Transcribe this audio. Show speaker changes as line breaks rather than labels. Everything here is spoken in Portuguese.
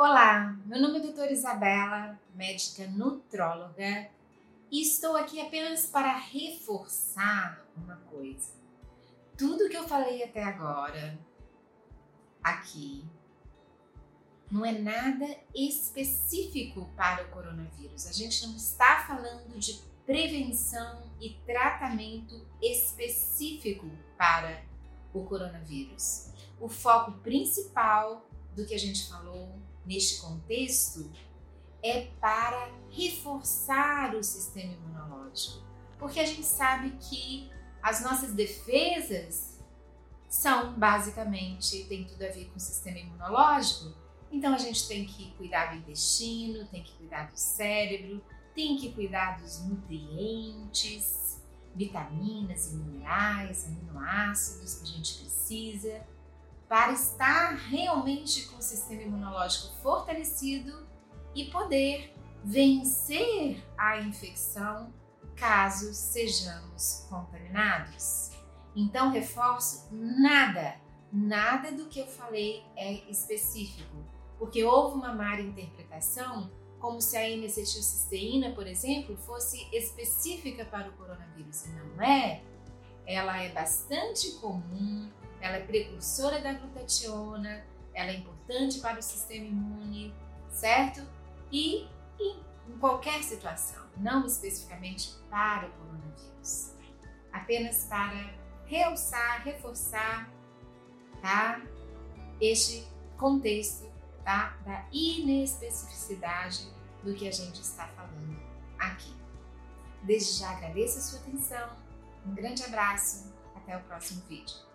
Olá, meu nome é doutora Isabela, médica nutróloga, e estou aqui apenas para reforçar uma coisa. Tudo que eu falei até agora aqui não é nada específico para o coronavírus. A gente não está falando de prevenção e tratamento específico para o coronavírus. O foco principal do que a gente falou neste contexto é para reforçar o sistema imunológico, porque a gente sabe que as nossas defesas são basicamente tem tudo a ver com o sistema imunológico. Então a gente tem que cuidar do intestino, tem que cuidar do cérebro, tem que cuidar dos nutrientes, vitaminas e minerais, aminoácidos que a gente precisa para estar realmente com o sistema imunológico fortalecido e poder vencer a infecção caso sejamos contaminados. Então, reforço: nada, nada do que eu falei é específico, porque houve uma má interpretação como se a N-acetilcisteína, por exemplo, fosse específica para o coronavírus. Não é. Ela é bastante comum, ela é precursora da glutationa, ela é importante para o sistema imune, certo? E em, qualquer situação, não especificamente para o coronavírus. Apenas para realçar, reforçar, tá? Este contexto tá? da inespecificidade do que a gente está falando aqui. Desde já agradeço a sua atenção, um grande abraço, até o próximo vídeo.